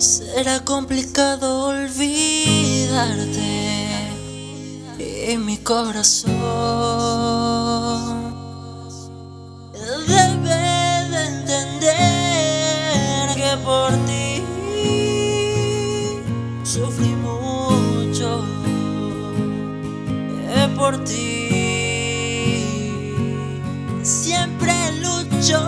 Será complicado olvidarte en mi corazón. Debes de entender que por ti sufrí mucho. Es por ti. Siempre lucho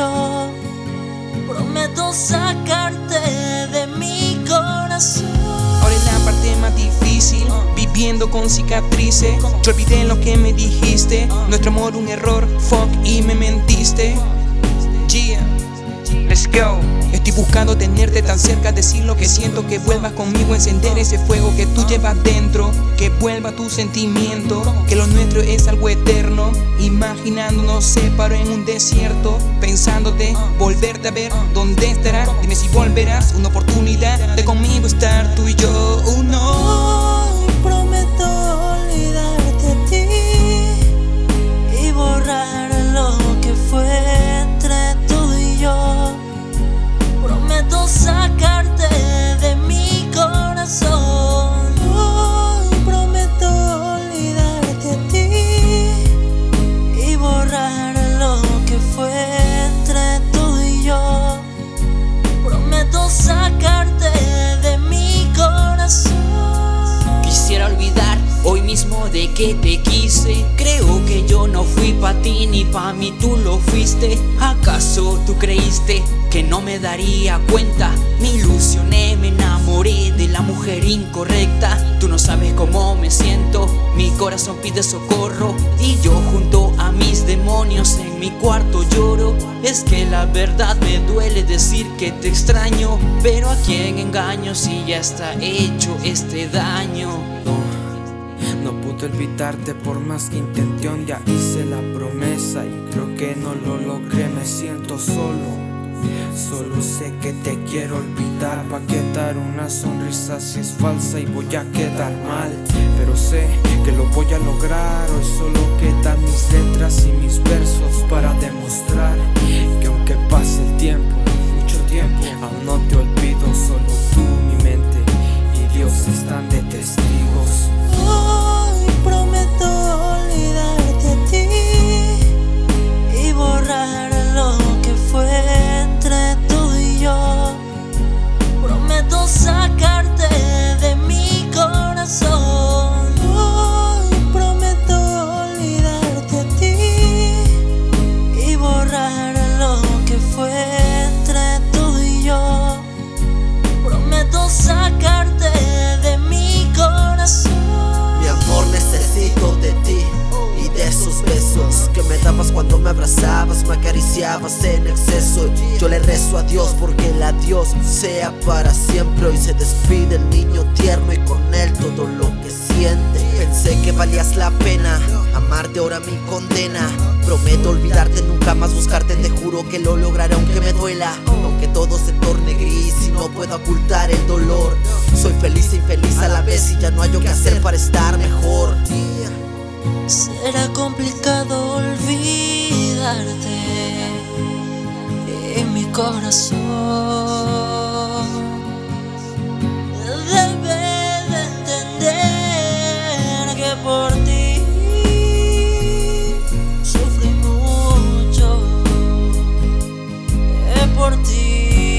yo. Prometo sacarte de mi corazón. Ahora es la parte más difícil, viviendo con cicatrices. Yo olvidé lo que me dijiste. Nuestro amor un error, fuck y me mentiste. Yeah, Estoy buscando tenerte tan cerca, decir lo que siento, que vuelvas conmigo, encender ese fuego que tú llevas dentro, que vuelva tu sentimiento, que lo nuestro es algo eterno. Imaginándonos separo en un desierto, pensándote, volverte a ver, ¿dónde estarás? Dime si volverás, una oportunidad de conmigo estar tú y yo, uno. De que te quise. Creo que yo no fui pa' ti ni pa' mí tú lo fuiste. ¿Acaso tú creíste que no me daría cuenta? Me ilusioné, me enamoré de la mujer incorrecta. Tú no sabes cómo me siento. Mi corazón pide socorro y yo junto a mis demonios en mi cuarto lloro. Es que la verdad me duele decir que te extraño, pero a quién engaño si ya está hecho este daño. Pude olvidarte por más que intención, ya hice la promesa y creo que no lo logré, me siento solo. Solo sé que te quiero olvidar, pa' que dar una sonrisa si es falsa y voy a quedar mal. Pero sé que lo voy a lograr, hoy solo quedan mis letras y mis versos para demostrar que aunque pase el tiempo, acariciabas en exceso. Yo le rezo a Dios porque el adiós sea para siempre. Hoy se despide el niño tierno y con él todo lo que siente. Pensé que valías la pena, amarte ahora mi condena. Prometo olvidarte, nunca más buscarte, te juro que lo lograré aunque me duela. Aunque todo se torne gris y no puedo ocultar el dolor. Soy feliz e infeliz a la vez y ya no hay yo que hacer para estar mejor. Corazón. Debes de entender que por ti sufrí mucho. Es por ti.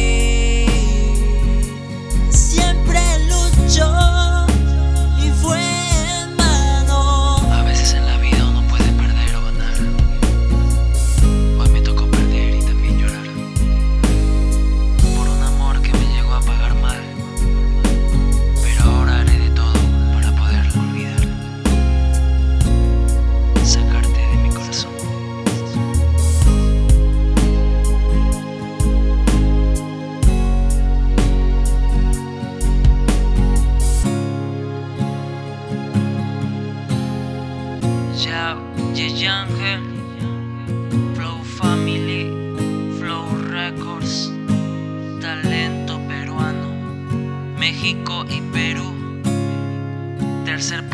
Talento peruano, México y Perú, tercer